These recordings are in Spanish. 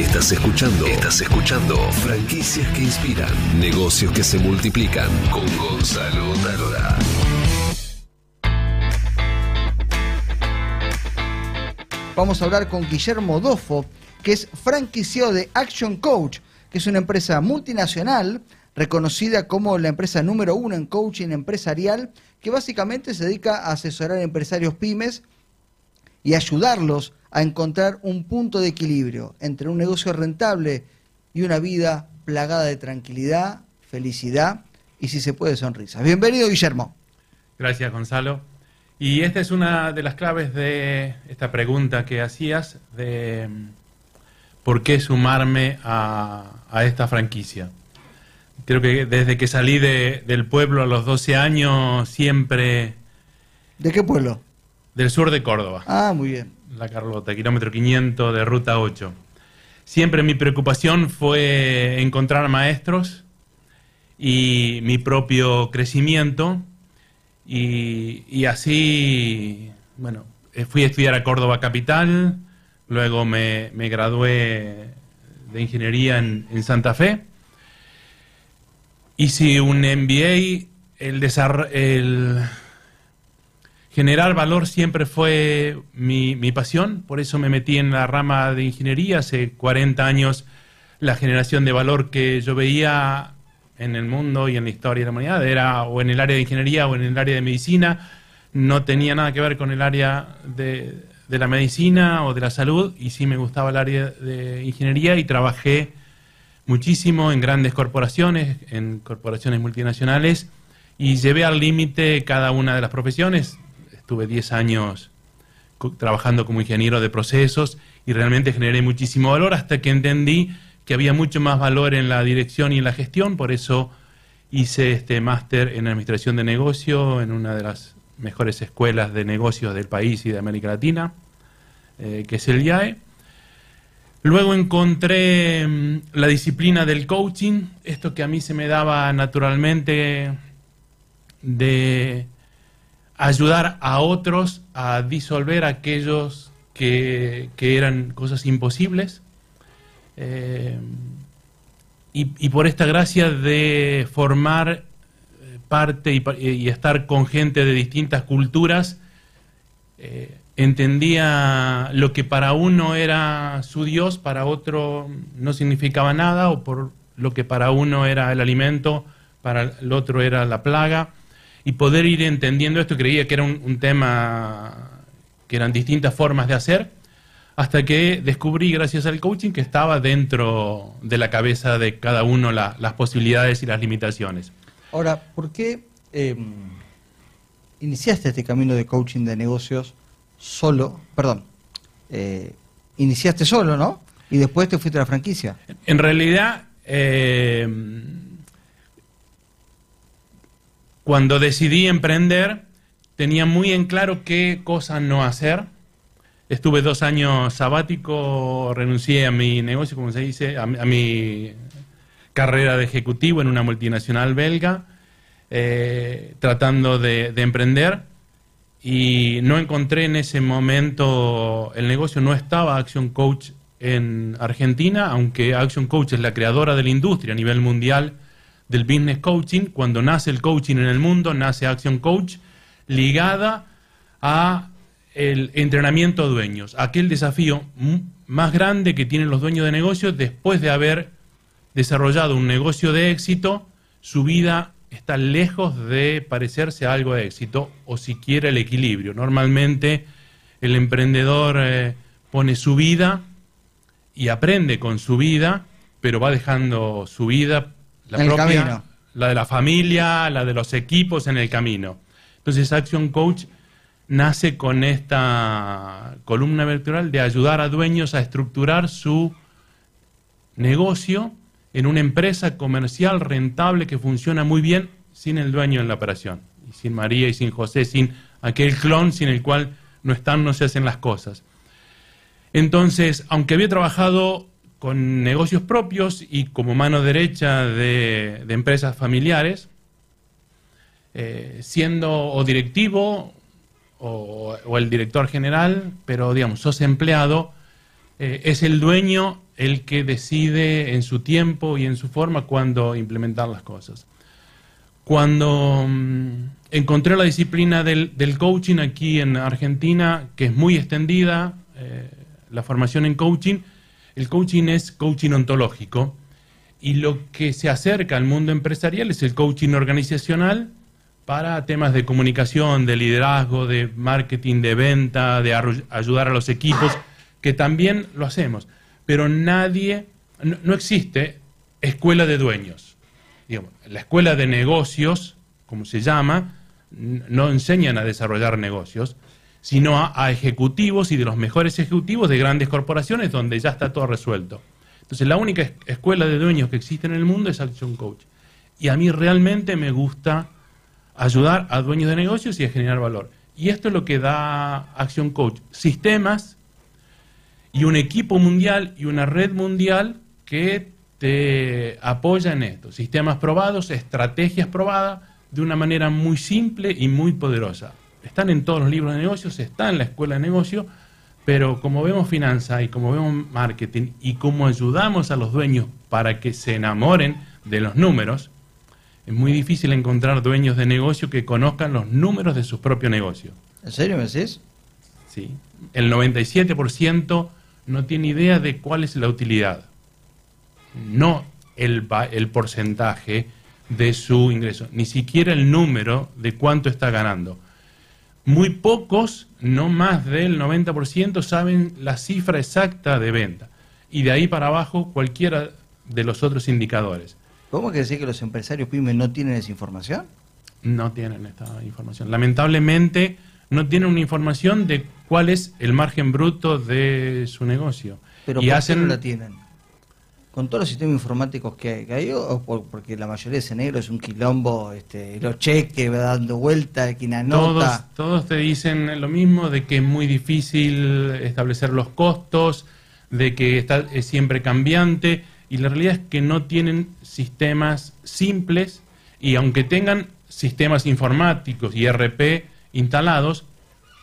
Estás escuchando. Estás escuchando. Franquicias que inspiran. Negocios que se multiplican. Con Gonzalo Talora. Vamos a hablar con Guillermo Dofo, que es franquiciado de Action Coach, que es una empresa multinacional reconocida como la empresa número uno en coaching empresarial, que básicamente se dedica a asesorar a empresarios pymes y ayudarlos a encontrar un punto de equilibrio entre un negocio rentable y una vida plagada de tranquilidad, felicidad y, si se puede, sonrisas. Bienvenido, Guillermo. Gracias, Gonzalo. Y esta es una de las claves de esta pregunta que hacías de mm, por qué sumarme a, a esta franquicia. Creo que desde que salí de- del pueblo a los 12 años, siempre ¿De qué pueblo? del sur de Córdoba, Ah, muy bien. La Carlota, kilómetro 500 de ruta 8. Siempre mi preocupación fue encontrar maestros y mi propio crecimiento. Y, así, bueno, eh, fui a estudiar a Córdoba Capital, luego me, me gradué de ingeniería en, en Santa Fe. Hice un MBA, el, el generar valor siempre fue mi, mi pasión, por eso me metí en la rama de ingeniería hace 40 años. La generación de valor que yo veía en el mundo y en la historia de la humanidad era o en el área de ingeniería o en el área de medicina, no tenía nada que ver con el área de, de la medicina o de la salud y sí me gustaba el área de ingeniería y trabajé muchísimo en grandes corporaciones, en corporaciones multinacionales y llevé al límite cada una de las profesiones. Estuve 10 años trabajando como ingeniero de procesos y realmente generé muchísimo valor hasta que entendí que había mucho más valor en la dirección y en la gestión, por eso hice este máster en administración de negocio en una de las mejores escuelas de negocios del país y de América Latina, eh, que es el IAE. Luego encontré mm, la disciplina del coaching, esto que a mí se me daba naturalmente de ayudar a otros a disolver aquellos que, que eran cosas imposibles. Eh, y, por esta gracia de formar eh, parte y, pa- y estar con gente de distintas culturas, eh, entendía lo que para uno era su Dios, para otro no significaba nada, o por lo que para uno era el alimento, para el otro era la plaga, y poder ir entendiendo esto, creía que era un, un tema que eran distintas formas de hacer, hasta que descubrí, gracias al coaching, que estaba dentro de la cabeza de cada uno la- las posibilidades y las limitaciones. Ahora, ¿por qué eh, iniciaste este camino de coaching de negocios solo? Perdón, eh, iniciaste solo, ¿no? Y después te fuiste a la franquicia. En realidad, eh, cuando decidí emprender, tenía muy en claro qué cosas no hacer. Estuve dos años sabático, renuncié a mi negocio, como se dice, a, mi- carrera de ejecutivo en una multinacional belga, eh, tratando de emprender y no encontré en ese momento el negocio, no estaba Action Coach en Argentina, aunque Action Coach es la creadora de la industria a nivel mundial del business coaching. Cuando nace el coaching en el mundo, nace Action Coach ligada a el entrenamiento a dueños, aquel desafío más grande que tienen los dueños de negocios después de haber desarrollado un negocio de éxito, su vida está lejos de parecerse a algo de éxito o siquiera el equilibrio. Normalmente el emprendedor eh, pone su vida y aprende con su vida, pero va dejando su vida, la el propia, camino. la de la familia, la de los equipos en el camino. Entonces Action Coach nace con esta columna vertebral de ayudar a dueños a estructurar su negocio en una empresa comercial rentable que funciona muy bien sin el dueño en la operación, y sin María y sin José, sin aquel clon sin el cual no están, no se hacen las cosas. Entonces, aunque había trabajado con negocios propios y como mano derecha de, empresas familiares, eh, siendo o directivo o, o el director general, pero digamos, sos empleado, eh, es el dueño el que decide en su tiempo y en su forma cuándo implementar las cosas. Cuando mm, encontré la disciplina del, coaching aquí en Argentina, que es muy extendida, eh, la formación en coaching, el coaching es coaching ontológico y lo que se acerca al mundo empresarial es el coaching organizacional para temas de comunicación, de liderazgo, de marketing, de venta, de ayudar a los equipos, que también lo hacemos. Pero nadie, no, existe escuela de dueños. la escuela de negocios, como se llama, no enseñan a desarrollar negocios, sino a, ejecutivos y de los mejores ejecutivos de grandes corporaciones donde ya está todo resuelto. Entonces, la única escuela de dueños que existe en el mundo es Action Coach. Y a mí realmente me gusta ayudar a dueños de negocios y a generar valor. Y esto es lo que da Action Coach. Sistemas y un equipo mundial y una red mundial que te apoya en esto. Sistemas probados, estrategias probadas de una manera muy simple y muy poderosa están en todos los libros de negocios, están en la escuela de negocio, pero como vemos finanzas y como vemos marketing y como ayudamos a los dueños para que se enamoren de los números, es muy difícil encontrar dueños de negocio que conozcan los números de sus propios negocios. ¿En serio me decís? Sí. El 97% no tiene idea de cuál es la utilidad, no el, el porcentaje de su ingreso, ni siquiera el número de cuánto está ganando muy pocos, no más del 90%, saben la cifra exacta de venta. Y de ahí para abajo cualquiera de los otros indicadores. ¿Cómo que decir que los empresarios pymes no tienen esa información? No tienen esta información. Lamentablemente no tienen una información de cuál es el margen bruto de su negocio. Pero y hacen... no la tienen? Con todos los sistemas informáticos que hay, o porque la mayoría de ese negro es un quilombo, este, los cheques dando vuelta, quien anota. Todos, todos te dicen lo mismo, de que es muy difícil establecer los costos, de que está, es siempre cambiante, y la realidad es que no tienen sistemas simples, y aunque tengan sistemas informáticos y RP instalados,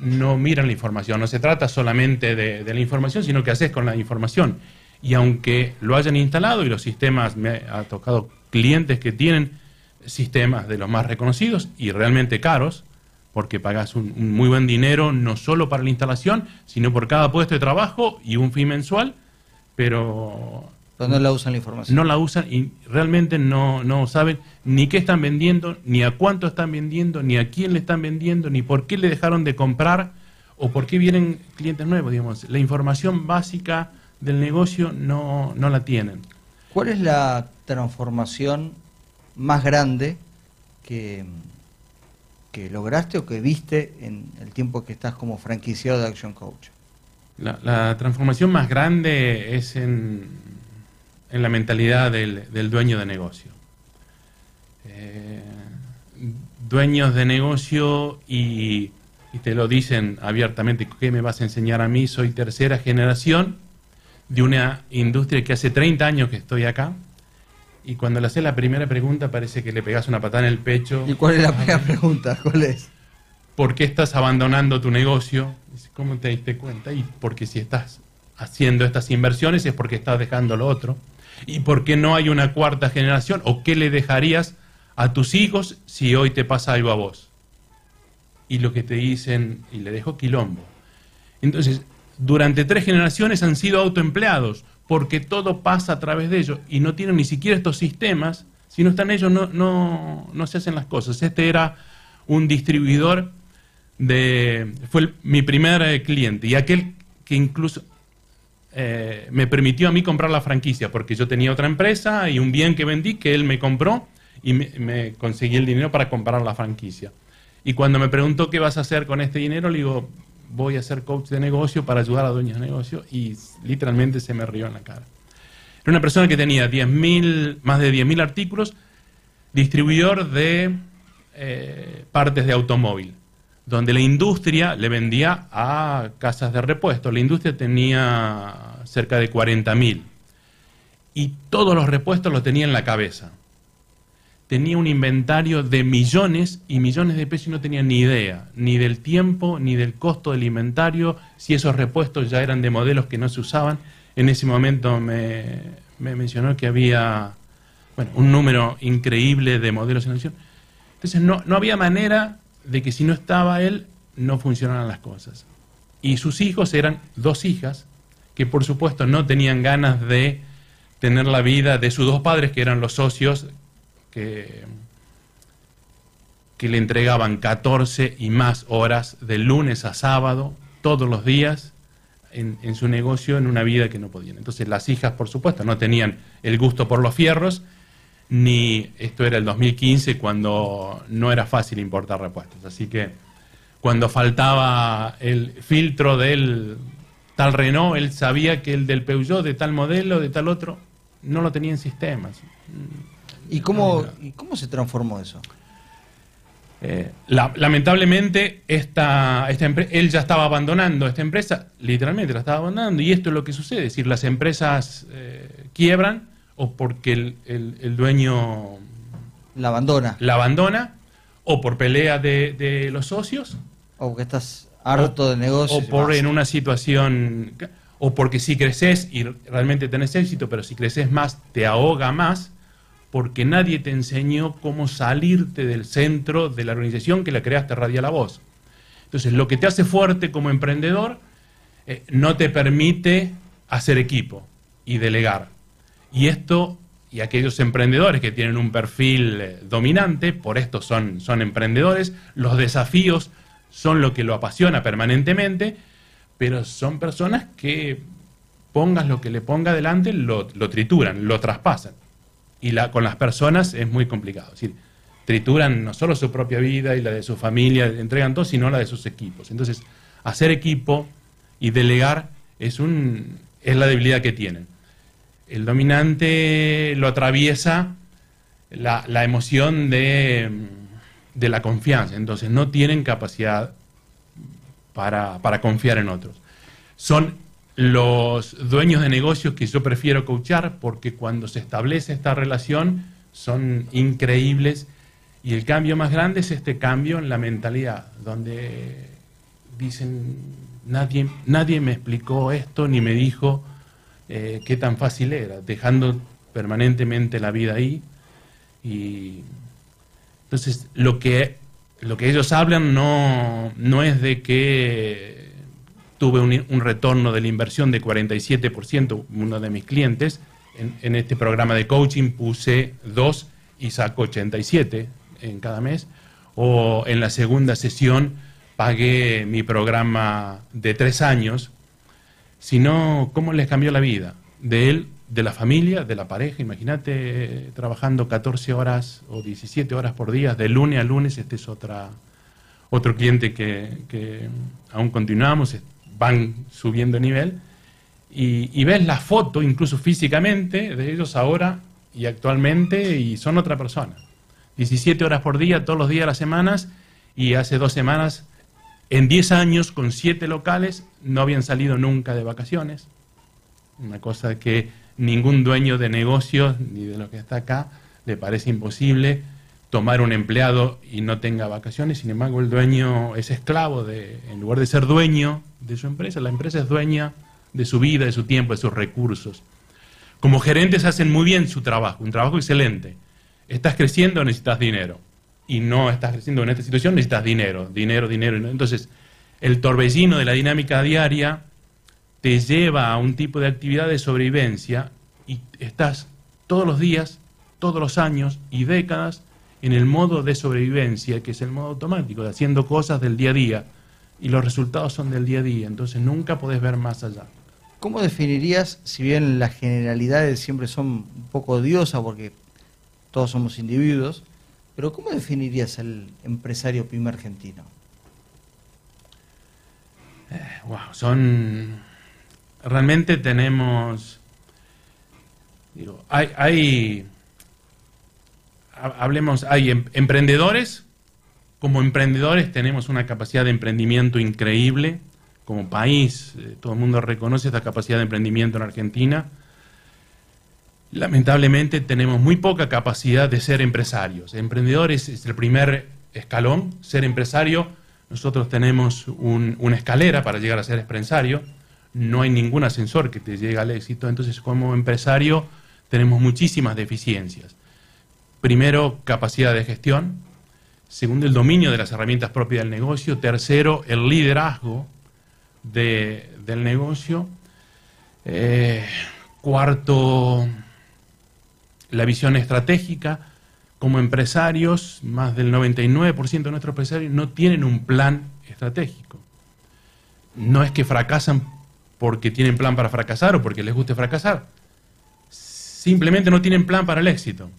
no miran la información. No se trata solamente de, de la información, sino que haces con la información y aunque lo hayan instalado y los sistemas, me ha tocado clientes que tienen sistemas de los más reconocidos y realmente caros, porque pagas un, muy buen dinero no solo para la instalación, sino por cada puesto de trabajo y un fin mensual, pero... no la usan la información. No la usan y realmente no, no saben ni qué están vendiendo, ni a cuánto están vendiendo, ni a quién le están vendiendo, ni por qué le dejaron de comprar o por qué vienen clientes nuevos, digamos. La información básica del negocio no, no la tienen. ¿Cuál es la transformación más grande que, que lograste o que viste en el tiempo que estás como franquiciado de Action Coach? La, transformación más grande es en, en la mentalidad del, del, dueño de negocio. Eh, dueños de negocio y, y, te lo dicen abiertamente, ¿qué me vas a enseñar a mí? Soy tercera generación de una industria que hace 30 años que estoy acá. Y cuando le haces la primera pregunta parece que le pegas una patada en el pecho. ¿Y cuál es la primera pregunta? ¿Cuál es? ¿Por qué estás abandonando tu negocio? ¿Cómo te diste cuenta? Y porque si estás haciendo estas inversiones es porque estás dejando lo otro. ¿Y por qué no hay una cuarta generación? ¿O qué le dejarías a tus hijos si hoy te pasa algo a vos? Y lo que te dicen, y le dejo quilombo. Entonces, durante tres generaciones han sido autoempleados, porque todo pasa a través de ellos y no tienen ni siquiera estos sistemas. Si no están ellos, no, no, no se hacen las cosas. Este era un distribuidor de. fue mi primer eh, cliente y aquel que incluso eh, me permitió a mí comprar la franquicia, porque yo tenía otra empresa y un bien que vendí que él me compró y me, me conseguí el dinero para comprar la franquicia. Y cuando me preguntó qué vas a hacer con este dinero, le digo, voy a ser coach de negocio para ayudar a dueños de negocio y literalmente se me rió en la cara. Era una persona que tenía 10 más de 10.000 artículos, distribuidor de eh, partes de automóvil, donde la industria le vendía a casas de repuesto. La industria tenía cerca de 40.000 y todos los repuestos los tenía en la cabeza. Tenía un inventario de millones y millones de pesos y no tenía ni idea, ni del tiempo, ni del costo del inventario, si esos repuestos ya eran de modelos que no se usaban. En ese momento me, mencionó que había bueno, un número increíble de modelos en acción. Entonces no, no había manera de que si no estaba él, no funcionaran las cosas. Y sus hijos eran dos hijas, que por supuesto no tenían ganas de tener la vida de sus dos padres, que eran los socios que, le entregaban 14 y más horas de lunes a sábado, todos los días, en, en, su negocio, en una vida que no podían. Entonces las hijas, por supuesto, no tenían el gusto por los fierros, ni esto era el 2015 cuando no era fácil importar repuestos. Así que cuando faltaba el filtro del tal Renault, él sabía que el del Peugeot, de tal modelo, de tal otro, no lo tenía en sistemas. ¿Y cómo, ¿y cómo se transformó eso? Eh, lamentablemente, esta, esta él ya estaba abandonando esta empresa, literalmente la estaba abandonando, y esto es lo que sucede, es decir, las empresas eh, quiebran o porque el, el, dueño la abandona. La abandona, o por pelea de, los socios. O porque estás harto de negocios. O por en una situación, o porque si creces y realmente tenés éxito, pero si creces más, te ahoga más porque nadie te enseñó cómo salirte del centro de la organización que la creaste Radia La Voz. Entonces, lo que te hace fuerte como emprendedor eh, no te permite hacer equipo y delegar. Y esto, y aquellos emprendedores que tienen un perfil eh, dominante, por esto son, son emprendedores, los desafíos son lo que lo apasiona permanentemente, pero son personas que pongas lo que le ponga adelante, lo, lo trituran, lo traspasan y la, con las personas es muy complicado. Es decir, trituran no solo su propia vida y la de su familia, entregan todo, sino la de sus equipos. Entonces, hacer equipo y delegar es, un, es la debilidad que tienen. El dominante lo atraviesa la, la emoción de, de, la confianza, entonces no tienen capacidad para, para confiar en otros. Son los dueños de negocios que yo prefiero coachar porque cuando se establece esta relación son increíbles y el cambio más grande es este cambio en la mentalidad, donde dicen, nadie, nadie me explicó esto ni me dijo eh, qué tan fácil era, dejando permanentemente la vida ahí. Y entonces lo que, lo que ellos hablan no, no es de que tuve un, retorno de la inversión de 47%, uno de mis clientes. En, este programa de coaching puse dos y saco 87 en cada mes. O en la segunda sesión pagué mi programa de tres años. Sino, ¿cómo les cambió la vida? De él, de la familia, de la pareja. Imagínate trabajando 14 horas o 17 horas por día, de lunes a lunes. Este es otra, otro cliente que, que aún continuamos van subiendo nivel y, ves la foto, incluso físicamente, de ellos ahora y actualmente y son otra persona. 17 horas por día, todos los días de las semanas y hace dos semanas, en 10 años, con 7 locales, no habían salido nunca de vacaciones. Una cosa que ningún dueño de negocios, ni de lo que está acá, le parece imposible tomar un empleado y no tenga vacaciones, sin embargo el dueño es esclavo de, en lugar de ser dueño de su empresa, la empresa es dueña de su vida, de su tiempo, de sus recursos. Como gerentes hacen muy bien su trabajo, un trabajo excelente. Estás creciendo, necesitas dinero. Y no estás creciendo en esta situación, necesitas dinero, dinero, dinero. Entonces, el torbellino de la dinámica diaria te lleva a un tipo de actividad de sobrevivencia y estás todos los días, todos los años y décadas en el modo de sobrevivencia, que es el modo automático, de haciendo cosas del día a día, y los resultados son del día a día, entonces nunca podés ver más allá. ¿Cómo definirías, si bien las generalidades siempre son un poco odiosas porque todos somos individuos, pero cómo definirías el empresario pyme argentino? wow, eh, son... Realmente tenemos... Digo, hay, hay hablemos, hay em, emprendedores, como emprendedores tenemos una capacidad de emprendimiento increíble, como país, eh, todo el mundo reconoce esta capacidad de emprendimiento en Argentina. Lamentablemente tenemos muy poca capacidad de ser empresarios. Emprendedores es el primer escalón, ser empresario. Nosotros tenemos un- una escalera para llegar a ser empresario. No hay ningún ascensor que te llegue al éxito. Entonces, como empresario, tenemos muchísimas deficiencias. Primero, capacidad de gestión. Segundo, el dominio de las herramientas propias del negocio. Tercero, el liderazgo de- del negocio. Eh, cuarto, la visión estratégica. Como empresarios, más del 99% de nuestros empresarios no tienen un plan estratégico. No es que fracasan porque tienen plan para fracasar o porque les guste fracasar. Simplemente no tienen plan para el éxito.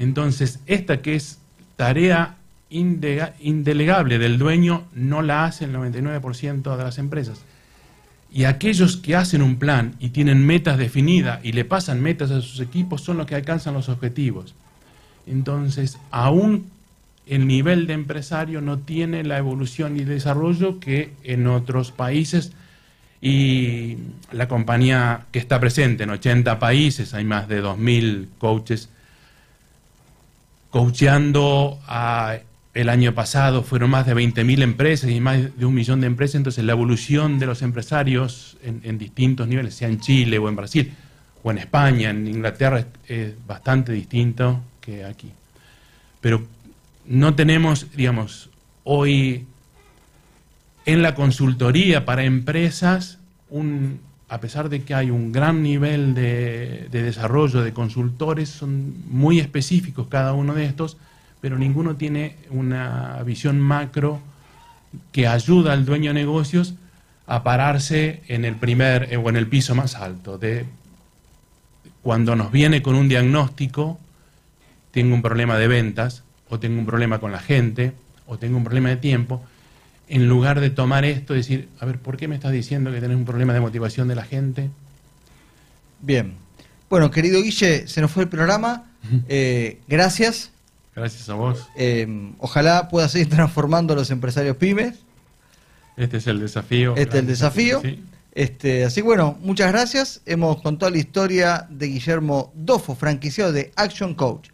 Entonces, esta que es tarea indelegable del dueño, no la hace el 99% de las empresas. Y aquellos que hacen un plan y tienen metas definidas y le pasan metas a sus equipos son los que alcanzan los objetivos. Entonces, aún el nivel de empresario no tiene la evolución y desarrollo que en otros países y la compañía que está presente en 80 países, hay más de 2.000 coaches coacheando el año pasado fueron más de 20.000 empresas y más de un millón de empresas, entonces la evolución de los empresarios en, en distintos niveles, sea en Chile o en Brasil o en España, en Inglaterra, es bastante distinto que aquí. Pero no tenemos, digamos, hoy en la consultoría para empresas, un, a pesar de que hay un gran nivel de, de desarrollo de consultores, son muy específicos cada uno de estos, pero ninguno tiene una visión macro que ayuda al dueño de negocios a pararse en el primer eh, o en el piso más alto. Cuando nos viene con un diagnóstico, tengo un problema de ventas, o tengo un problema con la gente, o tengo un problema de tiempo, en lugar de tomar esto y decir, a ver, ¿por qué me estás diciendo que tenés un problema de motivación de la gente? Bien. Bueno, querido Guille, se nos fue el programa. Eh, gracias. Gracias a vos. Eh, ojalá pueda seguir transformando a los empresarios pymes. Este es el desafío. Este es el desafío. Sí. Este, así bueno, muchas gracias. Hemos contado la historia de Guillermo Dofo, franquiciado de Action Coach.